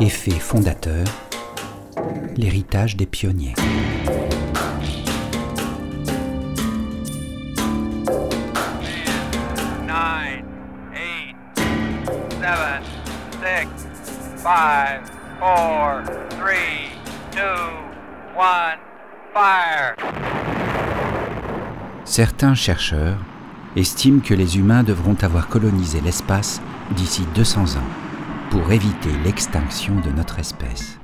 Effet fondateur, l'héritage des pionniers. Certains chercheurs estiment que les humains devront avoir colonisé l'espace d'ici 200 ans pour éviter l'extinction de notre espèce.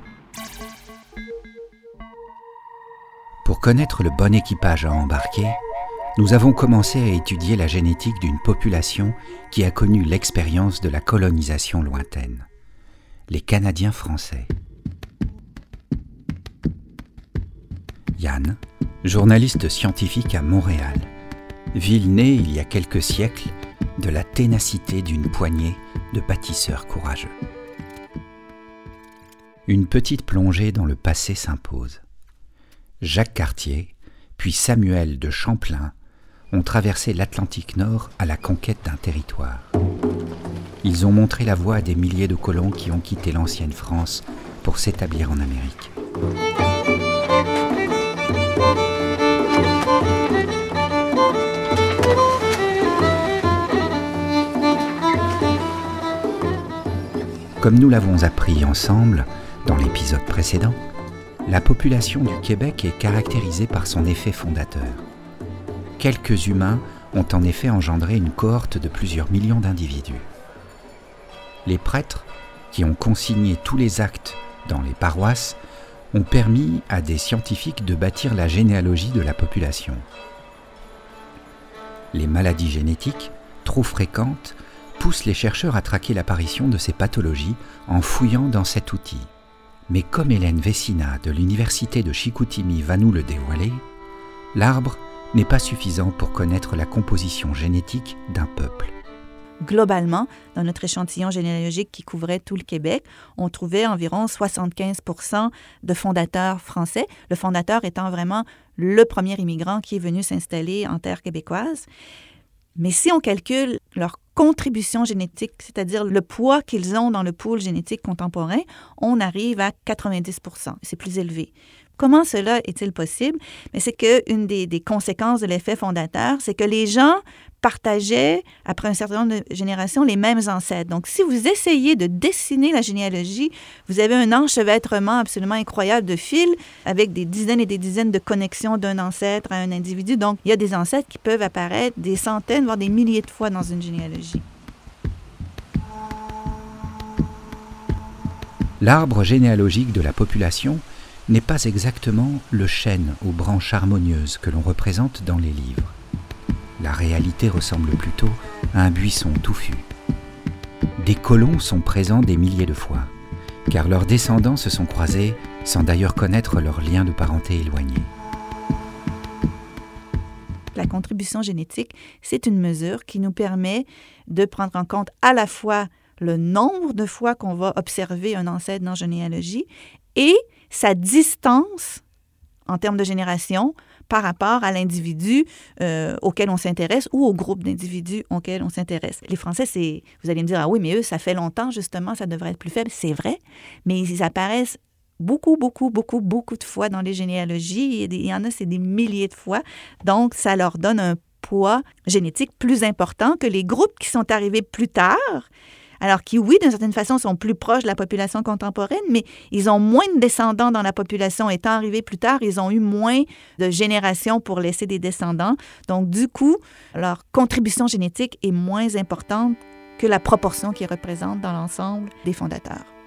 Pour connaître le bon équipage à embarquer, nous avons commencé à étudier la génétique d'une population qui a connu l'expérience de la colonisation lointaine, les Canadiens français. Yann, journaliste scientifique à Montréal, ville née il y a quelques siècles de la ténacité d'une poignée de bâtisseurs courageux. Une petite plongée dans le passé s'impose. Jacques Cartier, puis Samuel de Champlain ont traversé l'Atlantique Nord à la conquête d'un territoire. Ils ont montré la voie à des milliers de colons qui ont quitté l'ancienne France pour s'établir en Amérique. Comme nous l'avons appris ensemble dans l'épisode précédent, la population du Québec est caractérisée par son effet fondateur. Quelques humains ont en effet engendré une cohorte de plusieurs millions d'individus. Les prêtres, qui ont consigné tous les actes dans les paroisses, ont permis à des scientifiques de bâtir la généalogie de la population. Les maladies génétiques, trop fréquentes, poussent les chercheurs à traquer l'apparition de ces pathologies en fouillant dans cet outil. Mais comme Hélène Vecina de l'université de Chicoutimi va nous le dévoiler, l'arbre n'est pas suffisant pour connaître la composition génétique d'un peuple. Globalement, dans notre échantillon généalogique qui couvrait tout le Québec, on trouvait environ 75 de fondateurs français, le fondateur étant vraiment le premier immigrant qui est venu s'installer en terre québécoise. Mais si on calcule leur contribution génétique, c'est-à-dire le poids qu'ils ont dans le pool génétique contemporain, on arrive à 90 C'est plus élevé. Comment cela est-il possible? Mais c'est qu'une des, des conséquences de l'effet fondateur, c'est que les gens partageaient, après un certain nombre de générations, les mêmes ancêtres. Donc, si vous essayez de dessiner la généalogie, vous avez un enchevêtrement absolument incroyable de fils avec des dizaines et des dizaines de connexions d'un ancêtre à un individu. Donc, il y a des ancêtres qui peuvent apparaître des centaines, voire des milliers de fois dans une généalogie. L'arbre généalogique de la population n'est pas exactement le chêne aux branches harmonieuses que l'on représente dans les livres. La réalité ressemble plutôt à un buisson touffu. Des colons sont présents des milliers de fois, car leurs descendants se sont croisés sans d'ailleurs connaître leur lien de parenté éloigné. La contribution génétique, c'est une mesure qui nous permet de prendre en compte à la fois le nombre de fois qu'on va observer un ancêtre dans généalogie et sa distance en termes de génération par rapport à l'individu euh, auquel on s'intéresse ou au groupe d'individus auquel on s'intéresse. Les Français, c'est, vous allez me dire, ah oui, mais eux, ça fait longtemps, justement, ça devrait être plus faible. C'est vrai, mais ils apparaissent beaucoup, beaucoup, beaucoup, beaucoup de fois dans les généalogies. Il y en a, c'est des milliers de fois. Donc, ça leur donne un poids génétique plus important que les groupes qui sont arrivés plus tard alors qui, oui, d'une certaine façon, sont plus proches de la population contemporaine, mais ils ont moins de descendants dans la population. Étant arrivés plus tard, ils ont eu moins de générations pour laisser des descendants. Donc, du coup, leur contribution génétique est moins importante que la proportion qu'ils représentent dans l'ensemble des fondateurs.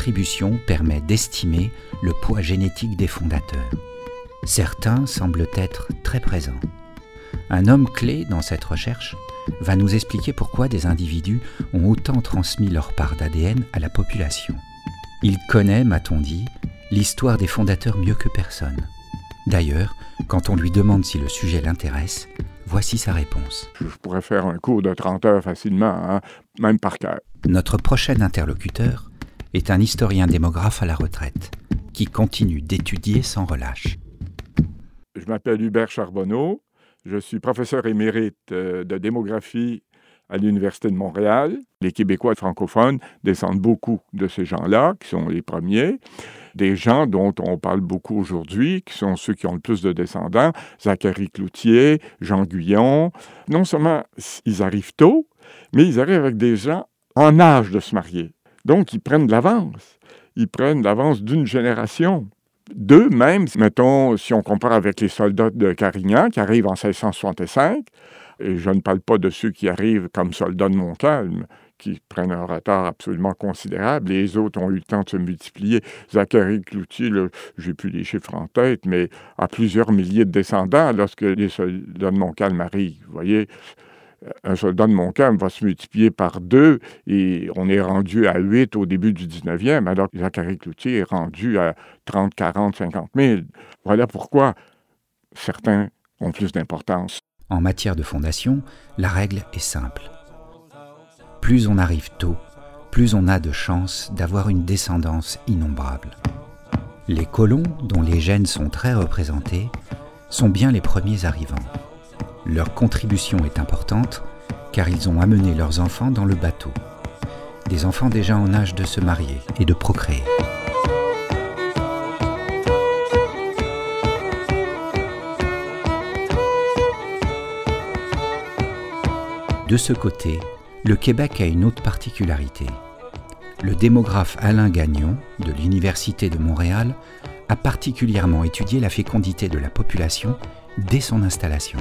Contribution permet d'estimer le poids génétique des fondateurs. Certains semblent être très présents. Un homme clé dans cette recherche va nous expliquer pourquoi des individus ont autant transmis leur part d'ADN à la population. Il connaît, m'a-t-on dit, l'histoire des fondateurs mieux que personne. D'ailleurs, quand on lui demande si le sujet l'intéresse, Voici sa réponse. Je pourrais faire un cours de 30 heures facilement, hein, même par cœur. Notre prochain interlocuteur est un historien démographe à la retraite qui continue d'étudier sans relâche. Je m'appelle Hubert Charbonneau. Je suis professeur émérite euh, de démographie à l'Université de Montréal. Les Québécois francophones descendent beaucoup de ces gens-là, qui sont les premiers. Des gens dont on parle beaucoup aujourd'hui, qui sont ceux qui ont le plus de descendants, Zachary Cloutier, Jean Guyon. Non seulement ils arrivent tôt, mais ils arrivent avec des gens en âge de se marier. Donc, ils prennent l'avance. Ils prennent l'avance d'une génération. Deux, même, mettons, si on compare avec les soldats de Carignan qui arrivent en 1665, et je ne parle pas de ceux qui arrivent comme soldats de Montcalm, qui prennent un retard absolument considérable. Les autres ont eu le temps de se multiplier. Zachary Cloutier, j'ai plus les chiffres en tête, mais a plusieurs milliers de descendants lorsque les soldats de Montcalm arrivent. Vous voyez, un soldat de Montcalm va se multiplier par deux et on est rendu à huit au début du 19e, alors que Zachary Cloutier est rendu à 30, 40, 50 000. Voilà pourquoi certains ont plus d'importance. En matière de fondation, la règle est simple. Plus on arrive tôt, plus on a de chances d'avoir une descendance innombrable. Les colons, dont les gènes sont très représentés, sont bien les premiers arrivants. Leur contribution est importante car ils ont amené leurs enfants dans le bateau. Des enfants déjà en âge de se marier et de procréer. De ce côté, le Québec a une autre particularité. Le démographe Alain Gagnon, de l'Université de Montréal, a particulièrement étudié la fécondité de la population dès son installation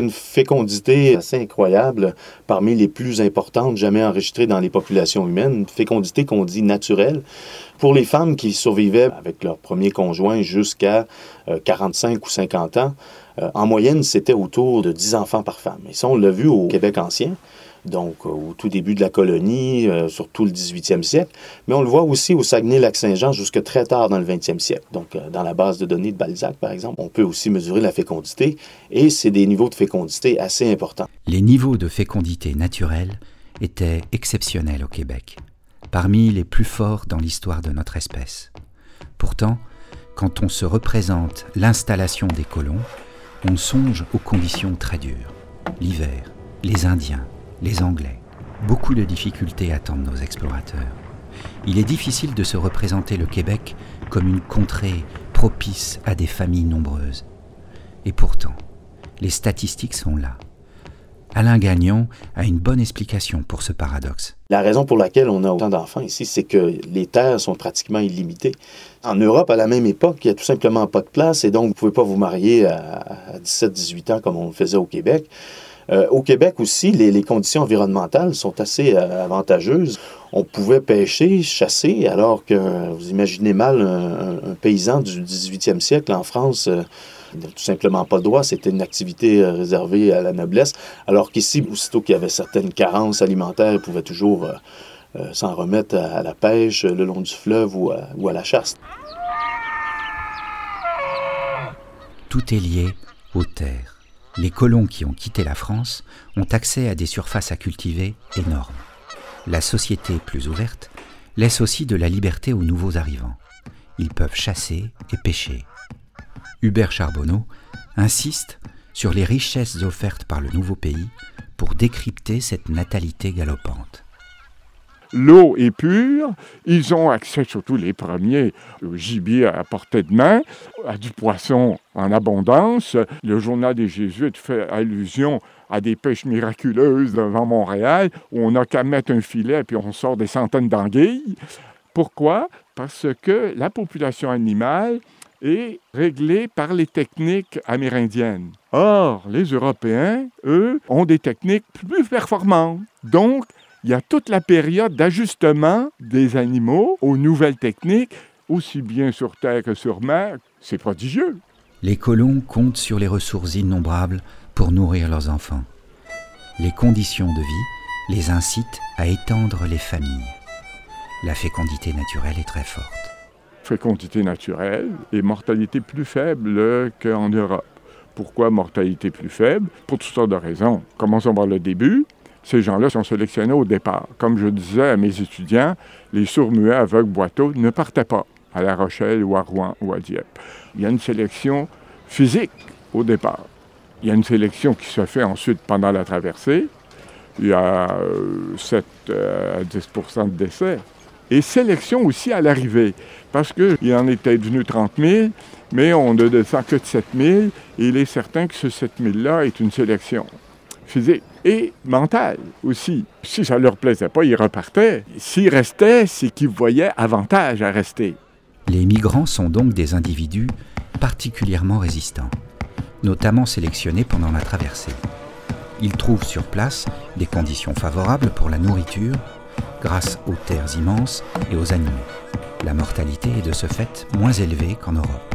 une fécondité assez incroyable, parmi les plus importantes jamais enregistrées dans les populations humaines, une fécondité qu'on dit naturelle. Pour les femmes qui survivaient avec leur premier conjoint jusqu'à 45 euh, ou 50 ans, euh, en moyenne, c'était autour de 10 enfants par femme. Et ça, on l'a vu au Québec ancien donc euh, au tout début de la colonie, euh, surtout le 18e siècle, mais on le voit aussi au Saguenay-Lac-Saint-Jean jusque très tard dans le 20e siècle. Donc euh, dans la base de données de Balzac, par exemple, on peut aussi mesurer la fécondité, et c'est des niveaux de fécondité assez importants. Les niveaux de fécondité naturelle étaient exceptionnels au Québec, parmi les plus forts dans l'histoire de notre espèce. Pourtant, quand on se représente l'installation des colons, on songe aux conditions très dures. L'hiver, les Indiens, les Anglais. Beaucoup de difficultés attendent nos explorateurs. Il est difficile de se représenter le Québec comme une contrée propice à des familles nombreuses. Et pourtant, les statistiques sont là. Alain Gagnon a une bonne explication pour ce paradoxe. La raison pour laquelle on a autant d'enfants ici, c'est que les terres sont pratiquement illimitées. En Europe, à la même époque, il n'y a tout simplement pas de place et donc vous ne pouvez pas vous marier à 17-18 ans comme on le faisait au Québec. Euh, au Québec aussi, les, conditions environnementales sont assez euh, avantageuses. On pouvait pêcher, chasser, alors que vous imaginez mal un, paysan du 18e siècle en France. Euh, tout simplement pas droit, c'était une activité réservée à la noblesse, alors qu'ici, aussitôt qu'il y avait certaines carences alimentaires, il pouvait toujours s'en remettre à, la pêche le long du fleuve ou à la chasse. Tout est lié aux terres les colons qui ont quitté la France ont accès à des surfaces à cultiver énormes. La société plus ouverte laisse aussi de la liberté aux nouveaux arrivants. Ils peuvent chasser et pêcher. Hubert Charbonneau insiste sur les richesses offertes par le nouveau pays pour décrypter cette natalité galopante l'eau est pure, ils ont accès, surtout les premiers, au gibier à portée de main, à du poisson en abondance. Le journal des Jésuites fait allusion à des pêches miraculeuses devant Montréal, où on n'a qu'à mettre un filet puis on sort des centaines d'anguilles. Pourquoi? Parce que la population animale est réglée par les techniques amérindiennes. Or, les Européens, eux, ont des techniques plus performantes. Donc, il y a toute la période d'ajustement des animaux aux nouvelles techniques, aussi bien sur terre que sur mer. C'est prodigieux. Les colons comptent sur les ressources innombrables pour nourrir leurs enfants. Les conditions de vie les incitent à étendre les familles. La fécondité naturelle est très forte. Fécondité naturelle et mortalité plus faible qu'en Europe. Pourquoi mortalité plus faible? Pour toutes sortes de raisons. Commençons par le début. Ces gens-là sont sélectionnés au départ. Comme je disais à mes étudiants, les sourds-muets aveugles boiteux ne partaient pas à La Rochelle ou à Rouen ou à Dieppe. Il y a une sélection physique au départ. Il y a une sélection qui se fait ensuite pendant la traversée. Il y a 7 euh, à 10% de décès. Et sélection aussi à l'arrivée, parce qu'il en était devenu 30 000, mais on ne descend que de 7 000, et il est certain que ce 7 000-là est une sélection physique et mentale aussi. Si ça leur plaisait pas, ils repartaient. S'ils restaient, c'est qu'ils voyaient avantage à rester. Les migrants sont donc des individus particulièrement résistants, notamment sélectionnés pendant la traversée. Ils trouvent sur place des conditions favorables pour la nourriture grâce aux terres immenses et aux animaux. La mortalité est de ce fait moins élevée qu'en Europe.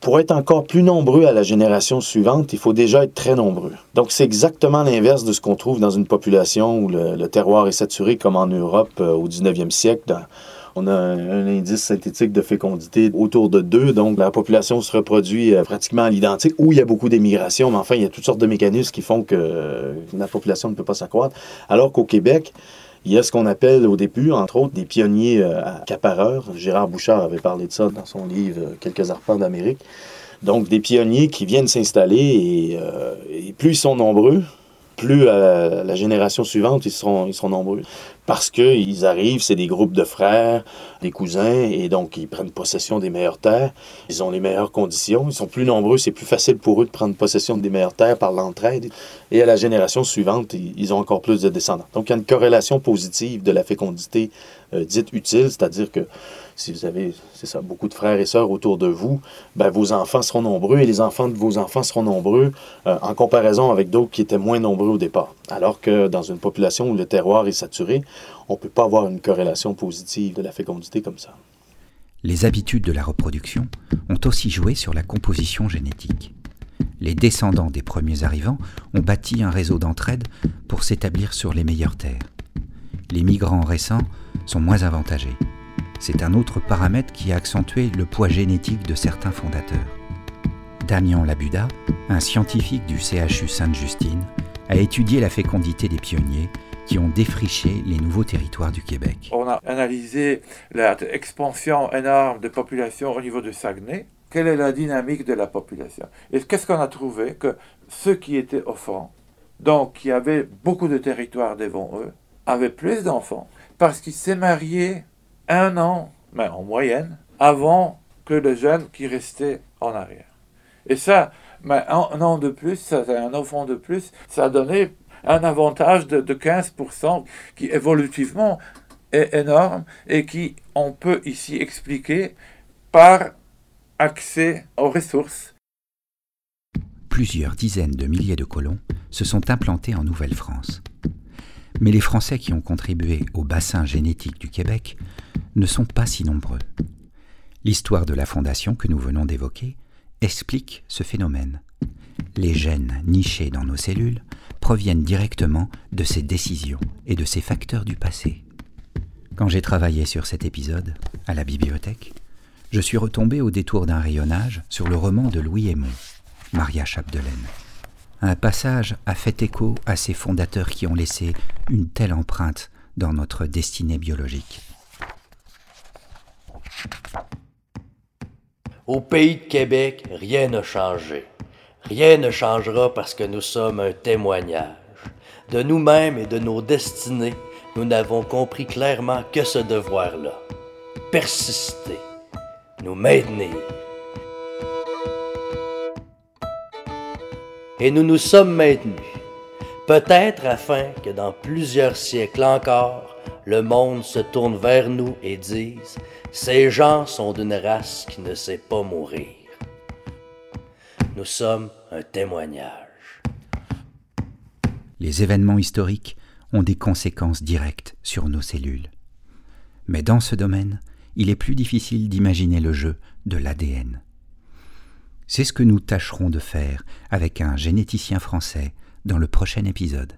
Pour être encore plus nombreux à la génération suivante, il faut déjà être très nombreux. Donc c'est exactement l'inverse de ce qu'on trouve dans une population où le, terroir est saturé comme en Europe euh, au 19e siècle. on a un, indice synthétique de fécondité autour de 2, donc la population se reproduit euh, pratiquement à l'identique, où il y a beaucoup d'émigration, mais enfin, il y a toutes sortes de mécanismes qui font que euh, la population ne peut pas s'accroître. Alors qu'au Québec, il y a ce qu'on appelle au début, entre autres, des pionniers euh, accapareurs. Gérard Bouchard avait parlé de ça dans son livre euh, Quelques arpents d'Amérique. Donc, des pionniers qui viennent s'installer et, euh, plus ils sont nombreux, plus à la génération suivante, ils seront, ils seront nombreux. Parce qu'ils arrivent, c'est des groupes de frères, des cousins, et donc ils prennent possession des meilleures terres. Ils ont les meilleures conditions. Ils sont plus nombreux, c'est plus facile pour eux de prendre possession des meilleures terres par l'entraide. Et à la génération suivante, ils ont encore plus de descendants. Donc il y a une corrélation positive de la fécondité euh, dite utile, c'est-à-dire que si vous avez, c'est ça, beaucoup de frères et sœurs autour de vous, ben, vos enfants seront nombreux et les enfants de vos enfants seront nombreux euh, en comparaison avec d'autres qui étaient moins nombreux au départ. Alors que dans une population où le terroir est saturé, on ne peut pas avoir une corrélation positive de la fécondité comme ça. Les habitudes de la reproduction ont aussi joué sur la composition génétique. Les descendants des premiers arrivants ont bâti un réseau d'entraide pour s'établir sur les meilleures terres. Les migrants récents sont moins avantagés. C'est un autre paramètre qui a accentué le poids génétique de certains fondateurs. Damien Labuda, un scientifique du CHU Sainte-Justine, a étudié la fécondité des pionniers qui ont défriché les nouveaux territoires du Québec. On a analysé l'expansion énorme de population au niveau de Saguenay. Quelle est la dynamique de la population? Et qu'est-ce qu'on a trouvé? Que ceux qui étaient au donc qui avaient beaucoup de territoires devant eux, avaient plus d'enfants parce qu'ils s'est marié un an, mais en moyenne, avant que le jeune qui restait en arrière. Et ça, un an de plus, ça, un enfant de plus, ça a donné un avantage de, de 15% qui évolutivement est énorme et qui on peut ici expliquer par accès aux ressources. Plusieurs dizaines de milliers de colons se sont implantés en Nouvelle-France. Mais les Français qui ont contribué au bassin génétique du Québec ne sont pas si nombreux. L'histoire de la fondation que nous venons d'évoquer explique ce phénomène. Les gènes nichés dans nos cellules proviennent directement de ces décisions et de ces facteurs du passé. Quand j'ai travaillé sur cet épisode, à la bibliothèque, je suis retombé au détour d'un rayonnage sur le roman de Louis Aymon, Maria Chapdelaine. Un passage a fait écho à ces fondateurs qui ont laissé une telle empreinte dans notre destinée biologique. Au pays de Québec, rien n'a changé. Rien ne changera parce que nous sommes un témoignage. De nous-mêmes et de nos destinées, nous n'avons compris clairement que ce devoir-là. Persister, nous maintenir, et nous nous sommes maintenus, peut-être afin que dans plusieurs siècles encore, le monde se tourne vers nous et dise, ces gens sont d'une race qui ne sait pas mourir. Nous sommes un témoignage. Les événements historiques ont des conséquences directes sur nos cellules. Mais dans ce domaine, il est plus difficile d'imaginer le jeu de l'ADN. C'est ce que nous tâcherons de faire avec un généticien français dans le prochain épisode.